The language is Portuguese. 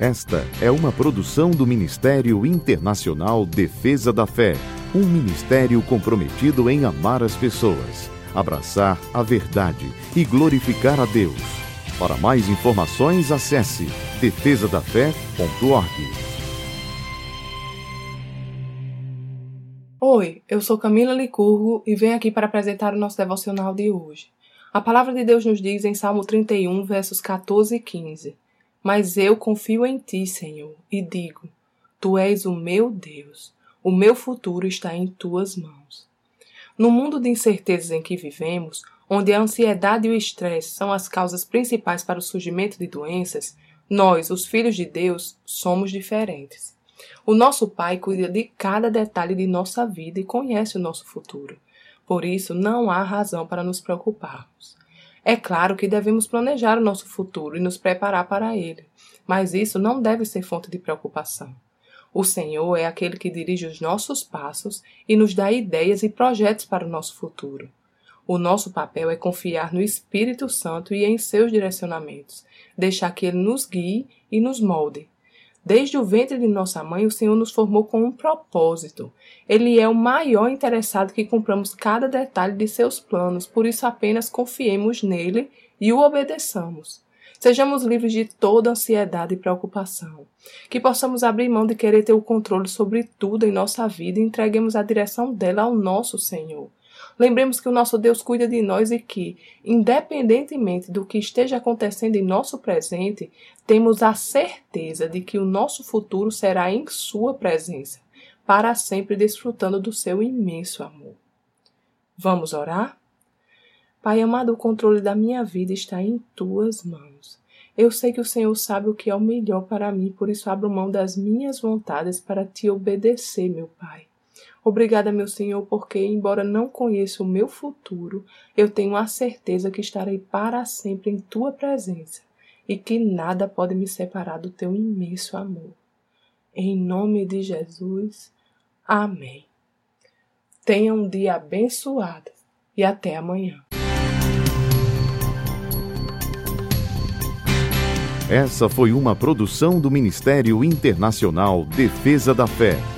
Esta é uma produção do Ministério Internacional Defesa da Fé, um ministério comprometido em amar as pessoas, abraçar a verdade e glorificar a Deus. Para mais informações, acesse defesadafé.org. Oi, eu sou Camila Licurgo e venho aqui para apresentar o nosso devocional de hoje. A palavra de Deus nos diz em Salmo 31, versos 14 e 15: Mas eu confio em ti, Senhor, e digo: Tu és o meu Deus, o meu futuro está em tuas mãos. No mundo de incertezas em que vivemos, onde a ansiedade e o estresse são as causas principais para o surgimento de doenças, nós, os filhos de Deus, somos diferentes. O nosso Pai cuida de cada detalhe de nossa vida e conhece o nosso futuro. Por isso, não há razão para nos preocuparmos. É claro que devemos planejar o nosso futuro e nos preparar para ele, mas isso não deve ser fonte de preocupação. O Senhor é aquele que dirige os nossos passos e nos dá ideias e projetos para o nosso futuro. O nosso papel é confiar no Espírito Santo e em seus direcionamentos, deixar que ele nos guie e nos molde, Desde o ventre de nossa mãe, o Senhor nos formou com um propósito. Ele é o maior interessado que cumpramos cada detalhe de seus planos, por isso apenas confiemos nele e o obedeçamos. Sejamos livres de toda ansiedade e preocupação. Que possamos abrir mão de querer ter o controle sobre tudo em nossa vida e entreguemos a direção dela ao nosso Senhor. Lembremos que o nosso Deus cuida de nós e que, independentemente do que esteja acontecendo em nosso presente, temos a certeza de que o nosso futuro será em Sua presença, para sempre desfrutando do seu imenso amor. Vamos orar? Pai amado, o controle da minha vida está em tuas mãos. Eu sei que o Senhor sabe o que é o melhor para mim, por isso abro mão das minhas vontades para te obedecer, meu Pai. Obrigada, meu Senhor, porque, embora não conheça o meu futuro, eu tenho a certeza que estarei para sempre em tua presença e que nada pode me separar do teu imenso amor. Em nome de Jesus, amém. Tenha um dia abençoado e até amanhã. Essa foi uma produção do Ministério Internacional Defesa da Fé